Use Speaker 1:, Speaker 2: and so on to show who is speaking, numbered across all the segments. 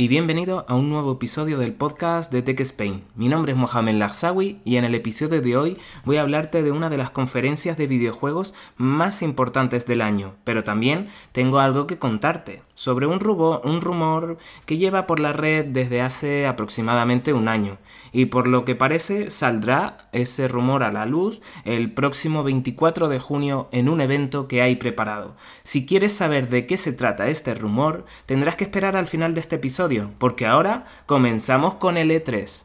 Speaker 1: Y bienvenido a un nuevo episodio del podcast de Tech Spain. Mi nombre es Mohamed Lagsawi y en el episodio de hoy voy a hablarte de una de las conferencias de videojuegos más importantes del año, pero también tengo algo que contarte sobre un, un rumor que lleva por la red desde hace aproximadamente un año y por lo que parece saldrá ese rumor a la luz el próximo 24 de junio en un evento que hay preparado. Si quieres saber de qué se trata este rumor, tendrás que esperar al final de este episodio, porque ahora comenzamos con el E3.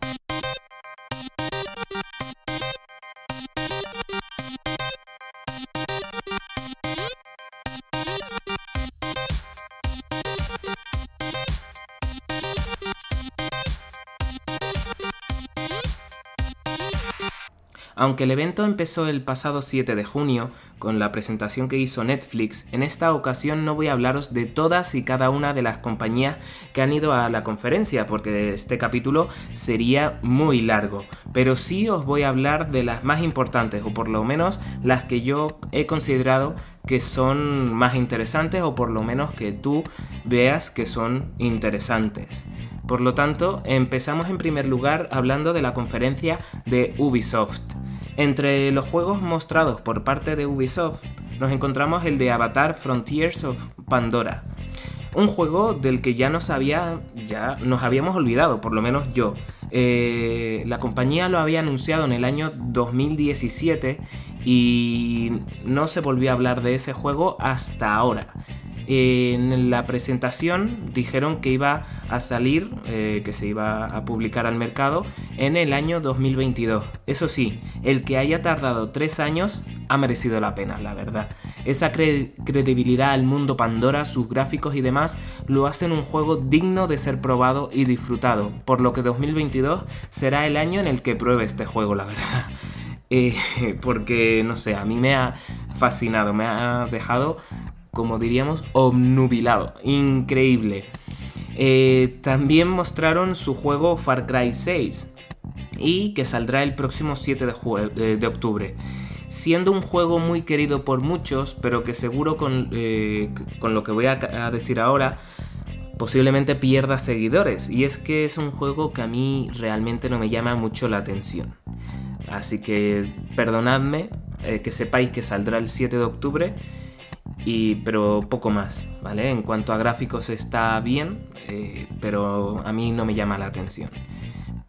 Speaker 1: Aunque el evento empezó el pasado 7 de junio, con la presentación que hizo Netflix, en esta ocasión no voy a hablaros de todas y cada una de las compañías que han ido a la conferencia, porque este capítulo sería muy largo, pero sí os voy a hablar de las más importantes, o por lo menos las que yo he considerado que son más interesantes, o por lo menos que tú veas que son interesantes. Por lo tanto, empezamos en primer lugar hablando de la conferencia de Ubisoft. Entre los juegos mostrados por parte de Ubisoft nos encontramos el de Avatar Frontiers of Pandora. Un juego del que ya nos, ya nos habíamos olvidado, por lo menos yo. Eh, la compañía lo había anunciado en el año 2017 y no se volvió a hablar de ese juego hasta ahora. En la presentación dijeron que iba a salir, eh, que se iba a publicar al mercado en el año 2022. Eso sí, el que haya tardado tres años ha merecido la pena, la verdad. Esa credibilidad al mundo Pandora, sus gráficos y demás, lo hacen un juego digno de ser probado y disfrutado, por lo que 2022 será el año en el que pruebe este juego, la verdad. Eh, porque, no sé, a mí me ha fascinado, me ha dejado como diríamos, obnubilado. Increíble. Eh, también mostraron su juego Far Cry 6 y que saldrá el próximo 7 de, de, octubre. Siendo un juego muy querido por muchos, pero que seguro con, eh, con lo que voy a, decir ahora posiblemente pierda seguidores. Y es que es un juego que a mí realmente no me llama mucho la atención. Así que perdonadme eh, que sepáis que saldrá el 7 de octubre y, pero poco más, ¿vale? En cuanto a gráficos está bien, eh, pero a mí no me llama la atención.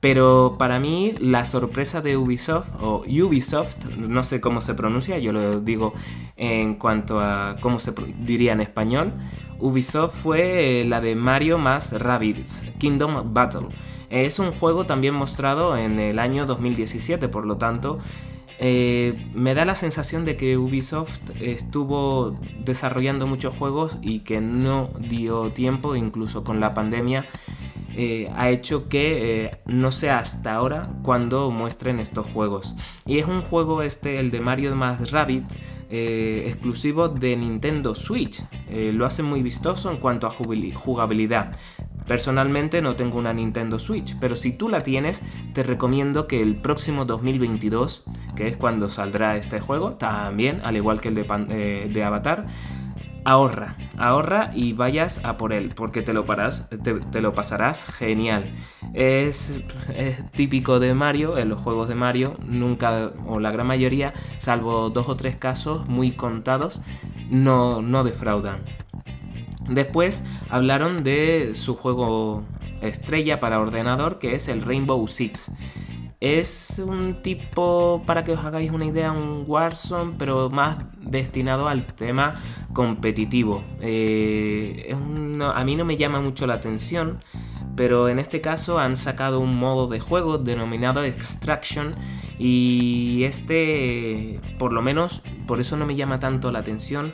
Speaker 1: Pero para mí la sorpresa de Ubisoft, o Ubisoft, no sé cómo se pronuncia, yo lo digo en cuanto a cómo se diría en español, Ubisoft fue eh, la de Mario más Rabbids, Kingdom Battle. Es un juego también mostrado en el año 2017, por lo tanto eh, me da la sensación de que Ubisoft estuvo desarrollando muchos juegos y que no dio tiempo, incluso con la pandemia, eh, ha hecho que eh, no sea hasta ahora cuando muestren estos juegos. Y es un juego este, el de Mario Rabbit, exclusivo de Nintendo Switch. lo hace muy vistoso en cuanto a jugabilidad. Personalmente no tengo una Nintendo Switch, pero si tú la tienes, te recomiendo que el próximo 2022, que es cuando saldrá este juego, también, al igual que el de, eh, Avatar, ahorra, ahorra y vayas a por él, porque te lo, te, lo pasarás genial. Es, típico de Mario, en los juegos de Mario, nunca, o la gran mayoría, salvo dos o tres casos muy contados, no, no defraudan. Después hablaron de su juego estrella para ordenador que es el Rainbow Six. Es un tipo, para que os hagáis una idea, un Warzone, pero más destinado al tema competitivo. Eh, a mí no me llama mucho la atención, pero en este caso han sacado un modo de juego denominado Extraction y este, por lo menos, por eso no me llama tanto la atención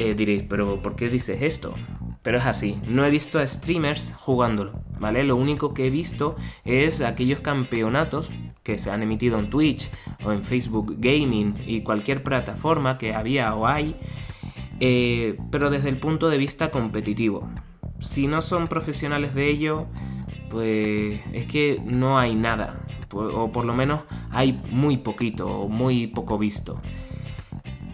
Speaker 1: eh, diréis, pero ¿por qué dices esto? Pero es así, no he visto a streamers jugándolo. ¿vale? Lo único que he visto es aquellos campeonatos que se han emitido en Twitch o en Facebook Gaming y cualquier plataforma que había o hay, eh, pero desde el punto de vista competitivo. Si no son profesionales de ello, pues es que no hay nada, o por lo menos hay muy poquito, o muy poco visto.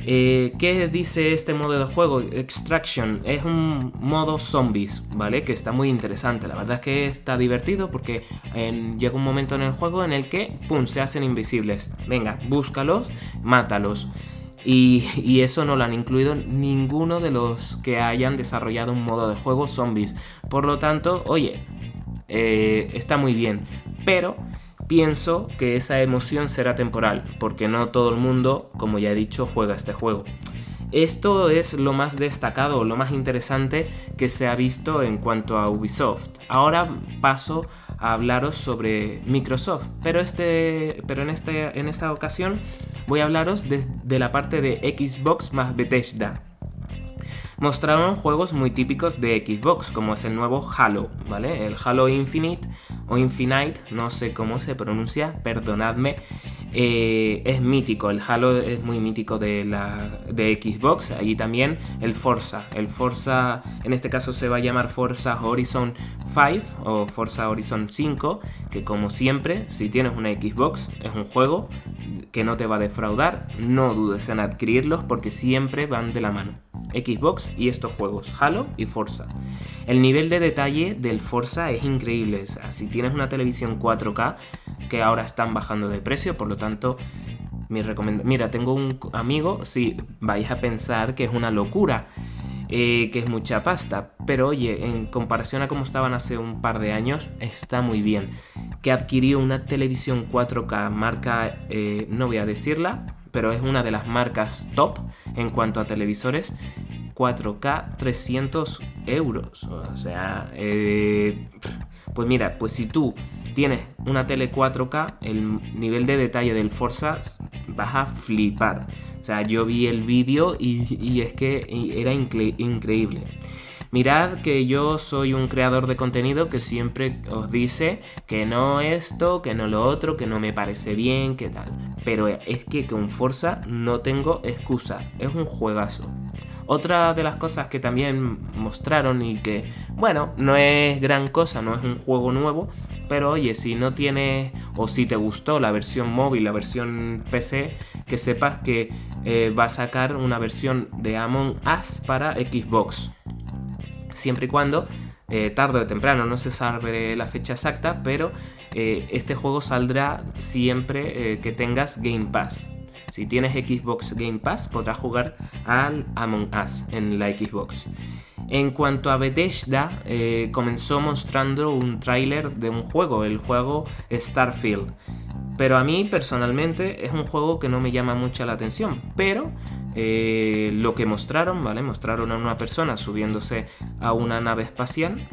Speaker 1: Eh, ¿Qué dice este modo de juego? Extraction es un modo zombies, ¿vale? Que está muy interesante. La verdad es que está divertido porque llega un momento en el juego en el que, ¡pum!, se hacen invisibles. Venga, búscalos, mátalos. Y, eso no lo han incluido ninguno de los que hayan desarrollado un modo de juego zombies. Por lo tanto, oye, eh, está muy bien. Pero Pienso que esa emoción será temporal, porque no todo el mundo, como ya he dicho, juega este juego. Esto es lo más destacado, lo más interesante que se ha visto en cuanto a Ubisoft. Ahora paso a hablaros sobre Microsoft, pero, este, pero en, este, en esta ocasión voy a hablaros de, de la parte de Xbox más Bethesda mostraron juegos muy típicos de Xbox, como es el nuevo Halo, ¿vale? El Halo Infinite o Infinite, no sé cómo se pronuncia, perdonadme. Eh, es mítico, el Halo es muy mítico de, la, de Xbox, y también el Forza, el Forza en este caso se va a llamar Forza Horizon 5 o Forza Horizon 5, que como siempre, si tienes una Xbox, es un juego que no te va a defraudar, no dudes en adquirirlos porque siempre van de la mano. Xbox y estos juegos, Halo y Forza. El nivel de detalle del Forza es increíble. si tienes una televisión 4K, que ahora están bajando de precio, por lo tanto, mi. Mira, tengo un amigo, si vais a pensar que es una locura. Eh, que es mucha pasta, pero oye, en comparación a cómo estaban hace un par de años, está muy bien. Que adquirió una televisión 4K marca, eh, no voy a decirla, pero es una de las marcas top en cuanto a televisores. 4K 300 euros. O sea, eh, pues mira, pues si tú tienes una tele 4K, el nivel de detalle del Forza vas a flipar. O sea, yo vi el vídeo y, es que era increíble. Mirad que yo soy un creador de contenido que siempre os dice que no esto, que no lo otro, que no me parece bien, que tal. Pero es que con Forza no tengo excusa, es un juegazo. Otra de las cosas que también mostraron y que, bueno, no es gran cosa, no es un juego nuevo, pero oye, si no tienes o si te gustó la versión móvil, la versión PC, que sepas que eh, va a sacar una versión de Among Us para Xbox siempre y cuando eh, tarde o temprano, no se sabe la fecha exacta, pero eh, este juego saldrá siempre que tengas Game Pass. Si tienes Xbox Game Pass, podrás jugar al Among Us en la Xbox. En cuanto a Bethesda, comenzó mostrando un tráiler de un juego, el juego Starfield. Pero a mí personalmente es un juego que no me llama mucha la atención. Pero eh, lo que mostraron, ¿vale? Mostraron a una persona subiéndose a una nave espacial.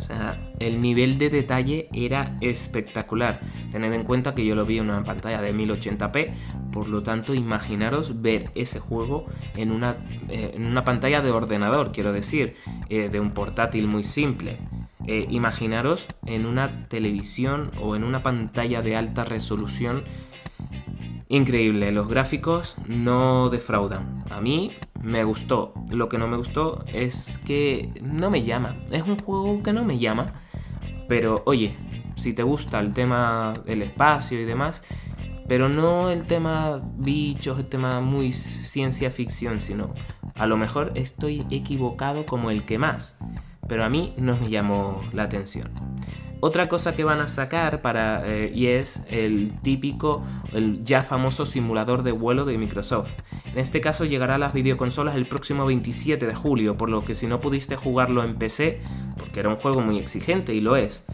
Speaker 1: O sea, el nivel de detalle era espectacular. Tened en cuenta que yo lo vi en una pantalla de 1080p, por lo tanto imaginaros ver ese juego en una, eh, en una pantalla de ordenador, quiero decir, eh, de un portátil muy simple. Eh, imaginaros en una televisión o en una pantalla de alta resolución increíble. Los gráficos no defraudan. A mí me gustó. Lo que no me gustó es que no me llama. Es un juego que no me llama. Pero oye, si te gusta el tema del espacio y demás, pero no el tema bichos, el tema muy ciencia ficción, sino a lo mejor estoy equivocado como el que más pero a mí no me llamó la atención. Otra cosa que van a sacar para eh, y es el típico, el ya famoso simulador de vuelo de Microsoft. En este caso llegará a las videoconsolas el próximo 27 de julio, por lo que si no pudiste jugarlo en PC, porque era un juego muy exigente y lo es.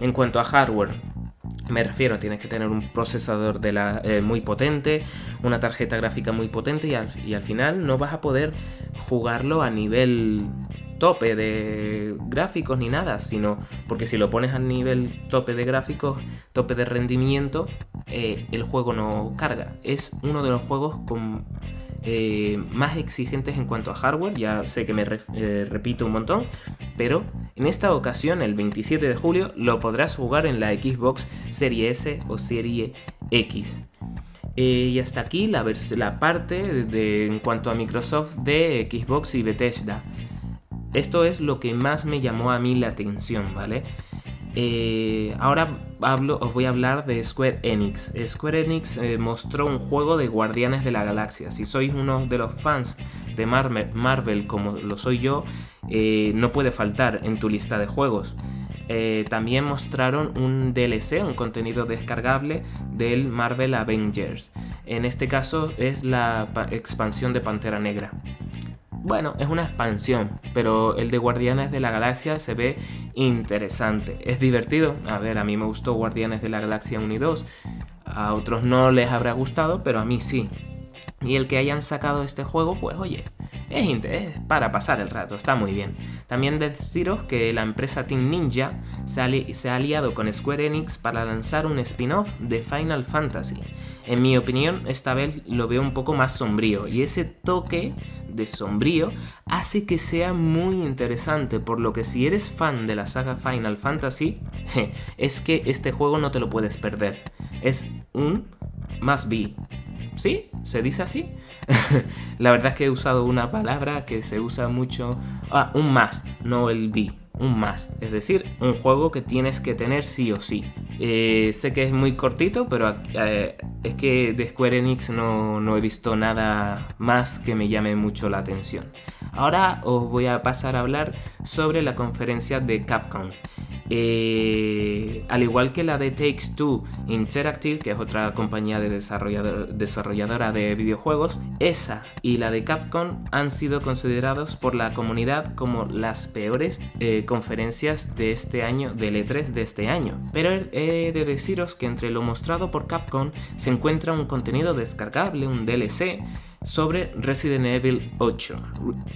Speaker 1: En cuanto a hardware, me refiero, tienes que tener un procesador eh, muy potente, una tarjeta gráfica muy potente y al final no vas a poder jugarlo a nivel tope de gráficos ni nada, sino porque si lo pones a nivel tope de gráficos, tope de rendimiento, eh, el juego no carga. Es uno de los juegos eh, más exigentes en cuanto a hardware, ya sé que me eh, repito un montón, pero en esta ocasión, el 27 de julio, lo podrás jugar en la Xbox Serie S o Serie X. Y hasta aquí la, parte en cuanto a Microsoft de Xbox y Bethesda. Esto es lo que más me llamó a mí la atención, ¿vale? Eh, ahora hablo, os voy a hablar de Square Enix. Square Enix eh, mostró un juego de Guardianes de la Galaxia. Si sois uno de los fans de Marvel, como lo soy yo, eh, no puede faltar en tu lista de juegos. también mostraron un DLC, un contenido descargable del Marvel Avengers. En este caso es la expansión de Pantera Negra bueno, es una expansión, pero el de Guardianes de la Galaxia se ve interesante. Es divertido. A ver, a mí me gustó Guardianes de la Galaxia 1 y 2. A otros no les habrá gustado, pero a mí sí. Y el que hayan sacado este juego, pues oye, es, para pasar el rato, está muy bien. También deciros que la empresa Team Ninja se, ha aliado con Square Enix para lanzar un spin-off de Final Fantasy. En mi opinión, esta vez lo veo un poco más sombrío y ese toque de sombrío hace que sea muy interesante, por lo que si eres fan de la saga Final Fantasy, es que este juego no te lo puedes perder. Es un must be. ¿Sí? ¿Se dice así? la verdad es que he usado una palabra que se usa mucho. Ah, un must, no el be. Un must. Es decir, un juego que tienes que tener sí o sí. Eh, sé que es muy cortito, pero eh, es que de Square Enix no, no he visto nada más que me llame mucho la atención. Ahora os voy a pasar a hablar sobre la conferencia de Capcom. Eh, al igual que la de Takes Two Interactive, que es otra compañía de desarrolladora de videojuegos, esa y la de Capcom han sido considerados por la comunidad como las peores eh, conferencias de este año, del E3 de este año. Pero he de deciros que entre lo mostrado por Capcom se encuentra un contenido descargable, un DLC, sobre Resident Evil 8.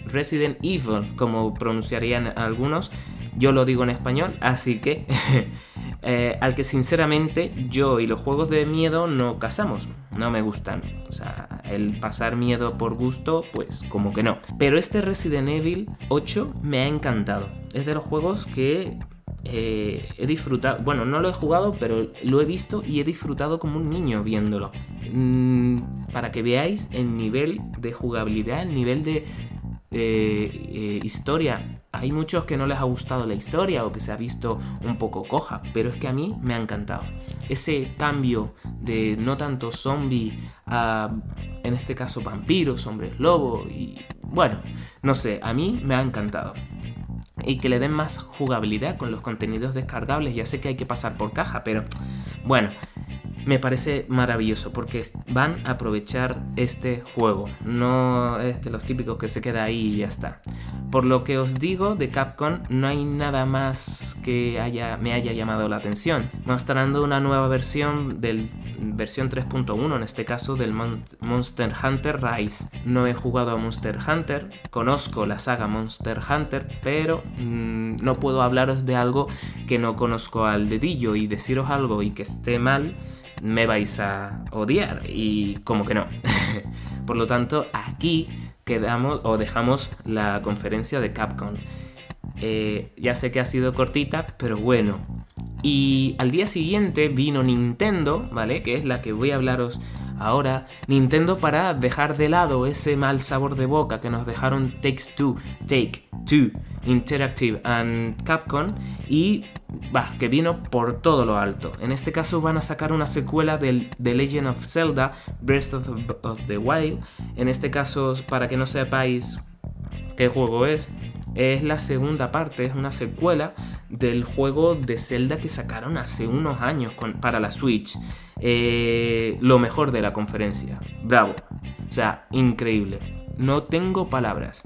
Speaker 1: Resident Evil, como pronunciarían algunos, yo lo digo en español, así que eh, al que sinceramente yo y los juegos de miedo no casamos, no me gustan. O sea, el pasar miedo por gusto, pues como que no. Pero este Resident Evil 8 me ha encantado. Es de los juegos que eh, he disfrutado, bueno, no lo he jugado, pero lo he visto y he disfrutado como un niño viéndolo. Mm, para que veáis el nivel de jugabilidad, el nivel de eh, historia. Hay muchos que no les ha gustado la historia o que se ha visto un poco coja, pero es que a mí me ha encantado. Ese cambio de no tanto zombie a, en este caso, vampiros, hombres lobo y bueno, no sé, a mí me ha encantado y que le den más jugabilidad con los contenidos descargables. Ya sé que hay que pasar por caja, pero bueno, me parece maravilloso porque van a aprovechar este juego. No es de los típicos que se queda ahí y ya está. Por lo que os digo de Capcom, no hay nada más que haya, me haya llamado la atención. Mostrando una nueva versión del versión 3.1 en este caso del Monster Hunter Rise. No he jugado a Monster Hunter, conozco la saga Monster Hunter, pero mm, no puedo hablaros de algo que no conozco al dedillo y deciros algo y que esté mal me vais a odiar y como que no. Por lo tanto, aquí quedamos o dejamos la conferencia de Capcom. Eh, ya sé que ha sido cortita, pero bueno. Y al día siguiente vino Nintendo, ¿vale? Que es la que voy a hablaros ahora. Nintendo para dejar de lado ese mal sabor de boca que nos dejaron Takes Two, Take Two, Interactive and Capcom y va, que vino por todo lo alto. En este caso van a sacar una secuela del The Legend of Zelda Breath of, the Wild. En este caso, para que no sepáis qué juego es, es la segunda parte, es una secuela del juego de Zelda que sacaron hace unos años para la Switch. Eh, lo mejor de la conferencia. Bravo. O sea, increíble. No tengo palabras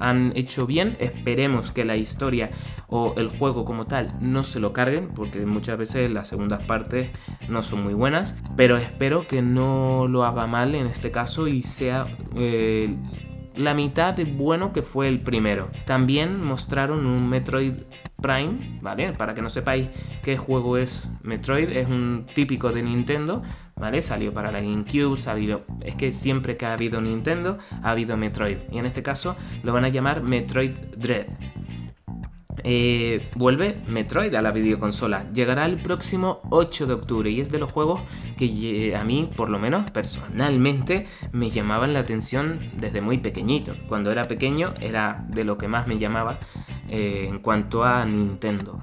Speaker 1: han hecho bien. Esperemos que la historia o el juego como tal no se lo carguen, porque muchas veces las segundas partes no son muy buenas. Pero espero que no lo haga mal en este caso y sea eh, la mitad de bueno que fue el primero. También mostraron un Metroid Prime, ¿vale? Para que no sepáis qué juego es Metroid, es un típico de Nintendo, ¿vale? Salió para la GameCube, salió... Es que siempre que ha habido Nintendo, ha habido Metroid. Y en este caso lo van a llamar Metroid Dread. Eh, vuelve Metroid a la videoconsola. Llegará el próximo 8 de octubre y es de los juegos que a mí, por lo menos personalmente, me llamaban la atención desde muy pequeñito. Cuando era pequeño era de lo que más me llamaba eh, en cuanto a Nintendo.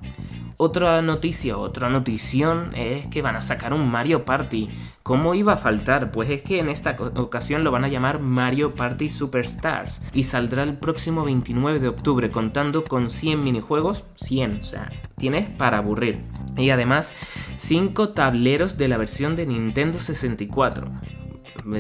Speaker 1: Otra noticia, otra notición es que van a sacar un Mario Party. ¿Cómo iba a faltar? Pues es que en esta ocasión lo van a llamar Mario Party Superstars y saldrá el próximo 29 de octubre contando con 100 minijuegos, 100, o sea, tienes para aburrir. Y además 5 tableros de la versión de Nintendo 64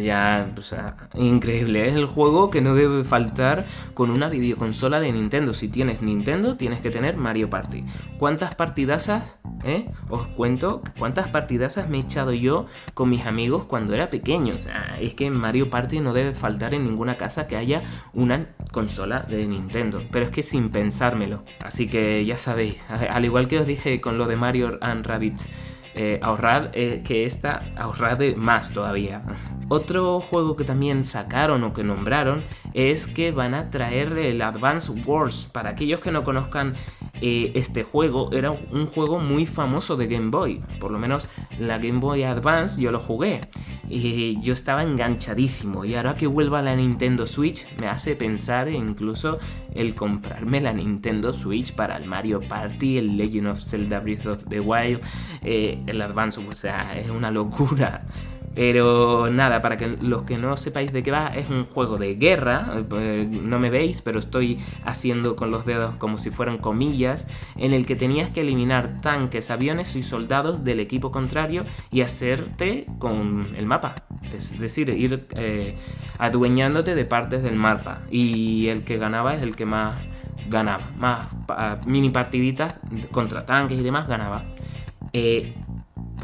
Speaker 1: ya, o sea, increíble. Es el juego que no debe faltar con una videoconsola de Nintendo. Si tienes Nintendo, tienes que tener Mario Party. ¿Cuántas partidazas, eh? Os cuento cuántas partidazas me he echado yo con mis amigos cuando era pequeño. O sea, es que Mario Party no debe faltar en ninguna casa que haya una consola de Nintendo. Pero es que sin pensármelo. Así que ya sabéis, al igual que os dije con lo de Mario and Rabbids eh, ahorrad eh, que esta, ahorrad más todavía. Otro juego que también sacaron o que nombraron es que van a traer el Advance Wars. Para aquellos que no conozcan eh, este juego, era un juego muy famoso de Game Boy. Por lo menos la Game Boy Advance yo lo jugué. Y yo estaba enganchadísimo. Y ahora que vuelva la Nintendo Switch, me hace pensar incluso el comprarme la Nintendo Switch para el Mario Party, el Legend of Zelda Breath of the Wild el Advance, o sea, es una locura. Pero nada, para que los que no sepáis de qué va, es un juego de guerra, eh, no me veis, pero estoy haciendo con los dedos como si fueran comillas, en el que tenías que eliminar tanques, aviones y soldados del equipo contrario y hacerte con el mapa. Es decir, ir eh, adueñándote de partes del mapa. Y el que ganaba es el que más ganaba. Más mini partiditas contra tanques y demás ganaba. Eh,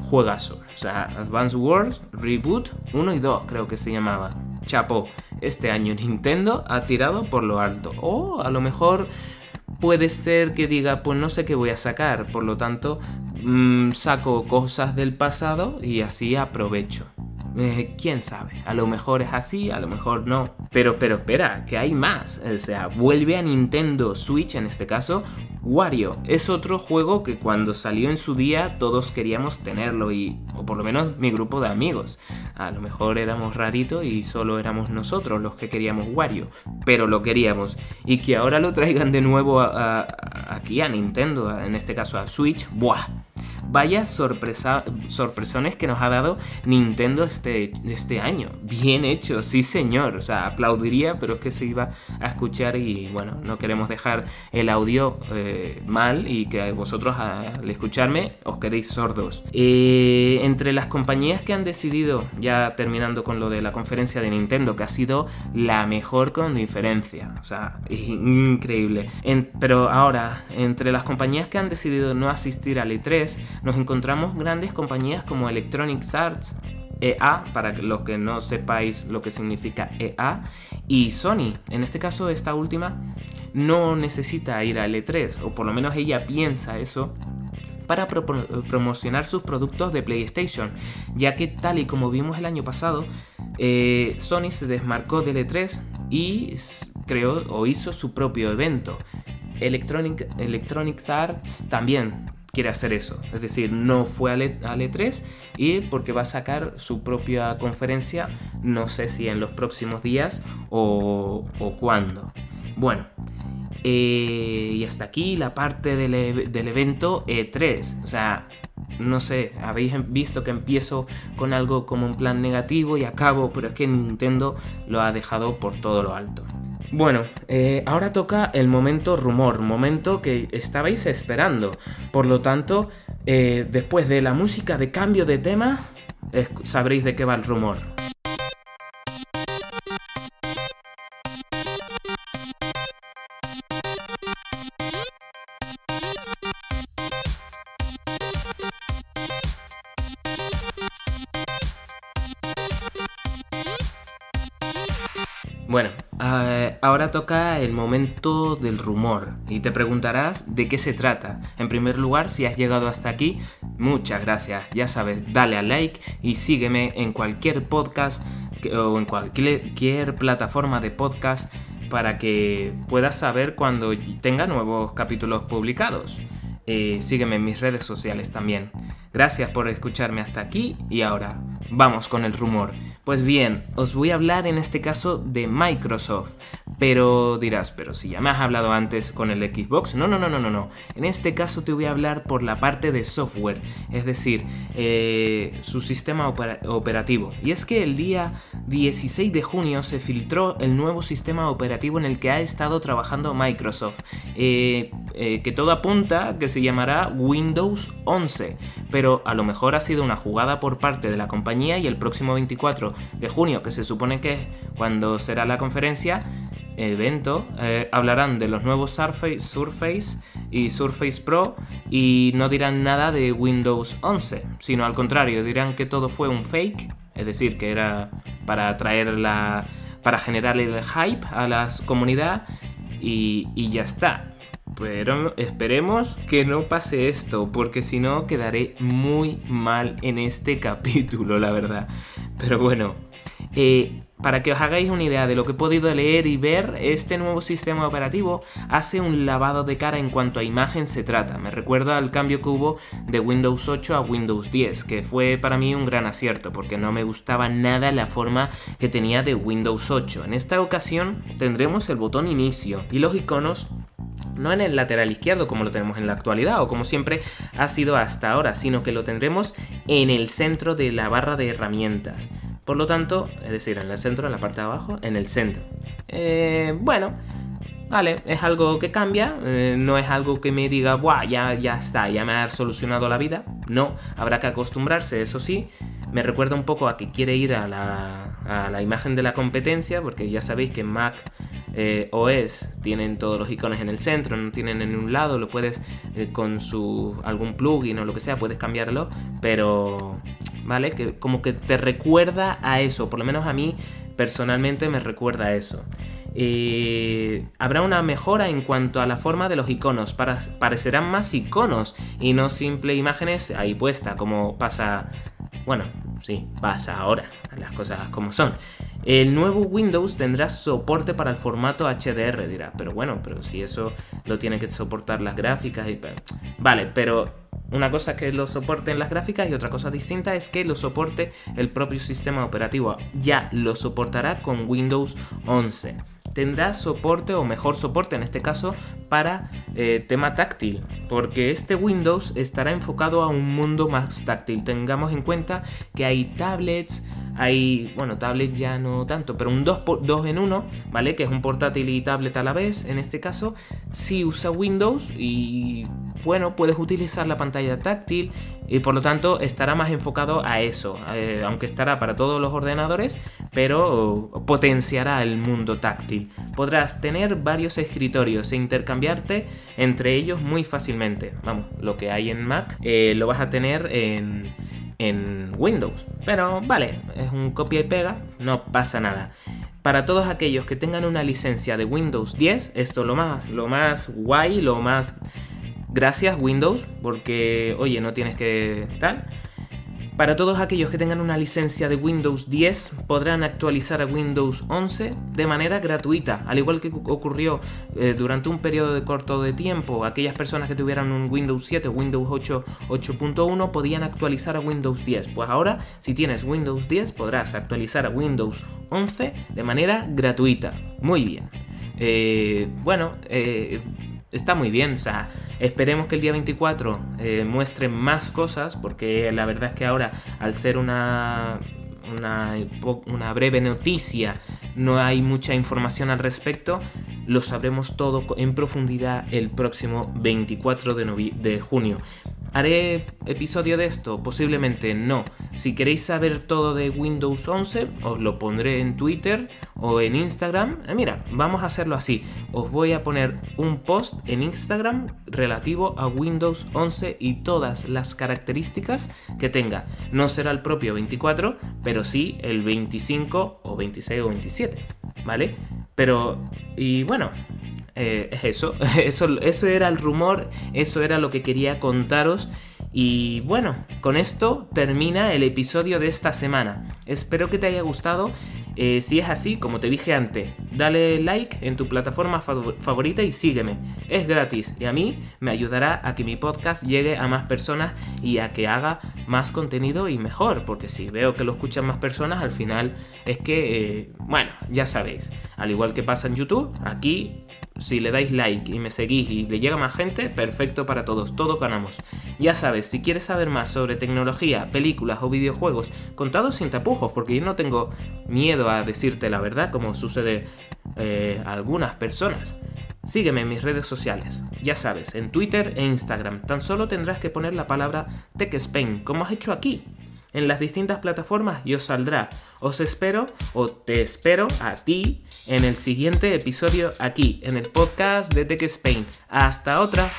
Speaker 1: juegazo. O sea, Advance Wars Reboot 1 y 2 creo que se llamaba. Chapo, este año Nintendo ha tirado por lo alto. O a lo mejor puede ser que diga, pues no sé qué voy a sacar, por lo tanto mm, saco cosas del pasado y así aprovecho. Eh, quién sabe, a lo mejor es así, a lo mejor no. Pero, pero espera, que hay más. O sea, vuelve a Nintendo Switch, en este caso, Wario. Es otro juego que cuando salió en su día todos queríamos tenerlo, y, o por lo menos mi grupo de amigos. A lo mejor éramos raritos y solo éramos nosotros los que queríamos Wario, pero lo queríamos. Y que ahora lo traigan de nuevo aquí a Nintendo, en este caso a Switch, ¡buah! Vaya sorpresa, sorpresones que nos ha dado Nintendo este, este año. Bien hecho, sí señor. O sea, aplaudiría, pero es que se iba a escuchar y bueno, no queremos dejar el audio eh, mal y que vosotros al escucharme os quedéis sordos. Eh, entre las compañías que han decidido, ya terminando con lo de la conferencia de Nintendo, que ha sido la mejor con diferencia. O sea, increíble. pero ahora, entre las compañías que han decidido no asistir al E3, nos encontramos grandes compañías como Electronic Arts, EA, para los que no sepáis lo que significa EA, y Sony. En este caso, esta última no necesita ir al E3, o por lo menos ella piensa eso para promocionar sus productos de PlayStation, ya que tal y como vimos el año pasado, eh, Sony se desmarcó del E3 y creó o hizo su propio evento. Electronic, Electronic Arts también quiere hacer eso. Es decir, no fue al, E, 3 y porque va a sacar su propia conferencia, no sé si en los próximos días o, o cuándo. Bueno, eh, y hasta aquí la parte del, e, del evento E3. O sea, no sé, habéis visto que empiezo con algo como un plan negativo y acabo, pero es que Nintendo lo ha dejado por todo lo alto. Bueno, eh, ahora toca el momento rumor, momento que estabais esperando. Por lo tanto, eh, después de la música de cambio de tema, sabréis de qué va el rumor. Bueno, eh, ahora toca el momento del rumor y te preguntarás de qué se trata. En primer lugar, si has llegado hasta aquí, muchas gracias. Ya sabes, dale al like y sígueme en cualquier podcast o en cualquier plataforma de podcast para que puedas saber cuando tenga nuevos capítulos publicados. Eh, sígueme en mis redes sociales también. Gracias por escucharme hasta aquí y ahora vamos con el rumor. Pues bien, os voy a hablar en este caso de Microsoft. Pero dirás, pero si ya me has hablado antes con el Xbox. No, no, no, no, no, no. En este caso te voy a hablar por la parte de software, es decir, eh, su sistema operativo. Y es que el día 16 de junio se filtró el nuevo sistema operativo en el que ha estado trabajando Microsoft. Eh, eh, que todo apunta que se llamará Windows 11. Pero a lo mejor ha sido una jugada por parte de la compañía y el próximo 24 de junio, que se supone que es cuando será la conferencia, evento, eh, hablarán de los nuevos Surface, Surface y Surface Pro y no dirán nada de Windows 11, sino al contrario, dirán que todo fue un fake, es decir, que era para atraer la. para generar el hype a la comunidad y, y ya está. Pero esperemos que no pase esto, porque si no quedaré muy mal en este capítulo, la verdad. Pero bueno, eh, para que os hagáis una idea de lo que he podido leer y ver, este nuevo sistema operativo hace un lavado de cara en cuanto a imagen se trata. Me recuerda al cambio que hubo de Windows 8 a Windows 10, que fue para mí un gran acierto, porque no me gustaba nada la forma que tenía de Windows 8. En esta ocasión tendremos el botón inicio y los iconos no en el lateral izquierdo como lo tenemos en la actualidad o como siempre ha sido hasta ahora, sino que lo tendremos en el centro de la barra de herramientas. Por lo tanto, es decir, en el centro, en la parte de abajo, en el centro. Eh, bueno, vale, es algo que cambia, eh, no es algo que me diga, Buah, ya, ya está, ya me ha solucionado la vida. No, habrá que acostumbrarse, eso sí. Me recuerda un poco a que quiere ir a la, a la imagen de la competencia, porque ya sabéis que Mac eh, OS tienen todos los iconos en el centro, no tienen en un lado, lo puedes con su algún plugin o lo que sea, puedes cambiarlo, pero ¿vale? Que como que te recuerda a eso, por lo menos a mí personalmente me recuerda a eso. Eh, habrá una mejora en cuanto a la forma de los iconos, para, parecerán más iconos y no simple imágenes ahí puesta, como pasa, bueno, sí, pasa ahora, las cosas como son. El nuevo Windows tendrá soporte para el formato HDR, dirá, pero bueno, pero si eso lo tiene que soportar las gráficas y... Vale, pero una cosa es que lo soporten las gráficas y otra cosa distinta es que lo soporte el propio sistema operativo. Ya lo soportará con Windows 11 tendrá soporte o mejor soporte en este caso para eh, tema táctil, porque este Windows estará enfocado a un mundo más táctil. Tengamos en cuenta que hay tablets, hay, bueno, tablets ya no tanto, pero un 2 en 1, ¿vale? Que es un portátil y tablet a la vez, en este caso, si usa Windows y bueno, puedes utilizar la pantalla táctil y por lo tanto estará más enfocado a eso, eh, aunque estará para todos los ordenadores, pero potenciará el mundo táctil. Podrás tener varios escritorios e intercambiarte entre ellos muy fácilmente. Vamos, lo que hay en Mac eh, lo vas a tener en, en Windows. Pero vale, es un copia y pega, no pasa nada. Para todos aquellos que tengan una licencia de Windows 10, esto lo más, lo más guay, lo más Gracias Windows, porque oye, no tienes que tal. Para todos aquellos que tengan una licencia de Windows 10 podrán actualizar a Windows 11 de manera gratuita, al igual que ocurrió eh, durante un periodo de corto de tiempo. Aquellas personas que tuvieran un Windows 7 o Windows 8 8.1 podían actualizar a Windows 10. Pues ahora, si tienes Windows 10, podrás actualizar a Windows 11 de manera gratuita. Muy bien. Eh, bueno, eh, está muy bien. O sea, esperemos que el día 24 eh, muestre más cosas, porque la verdad es que ahora, al ser una, una, una, breve noticia, no hay mucha información al respecto, lo sabremos todo en profundidad el próximo 24 de, de junio. ¿Haré episodio de esto? Posiblemente no. Si queréis saber todo de Windows 11, os lo pondré en Twitter o en Instagram. Eh, mira, vamos a hacerlo así. Os voy a poner un post en Instagram relativo a Windows 11 y todas las características que tenga. No será el propio 24, pero sí el 25 o 26 o 27. ¿vale? Pero, y bueno, eh, es eso, eso, eso era el rumor, eso era lo que quería contaros. Y bueno, con esto termina el episodio de esta semana. Espero que te haya gustado. Eh, si es así, como te dije antes, dale like en tu plataforma favorita y sígueme. Es gratis y a mí me ayudará a que mi podcast llegue a más personas y a que haga más contenido y mejor. Porque si veo que lo escuchan más personas, al final es que, eh, bueno, ya sabéis. Al igual que pasa en YouTube, aquí si le dais like y me seguís y le llega más gente, perfecto para todos, todos ganamos. Ya sabes, si quieres saber más sobre tecnología, películas o videojuegos, contados sin tapujos, porque yo no tengo miedo a decirte la verdad, como sucede eh, a algunas personas. Sígueme en mis redes sociales, ya sabes, en Twitter e Instagram. Tan solo tendrás que poner la palabra TechSpain, como has hecho aquí en las distintas plataformas y os saldrá. Os espero o te espero a ti en el siguiente episodio aquí, en el podcast de Tech Spain. Hasta otra.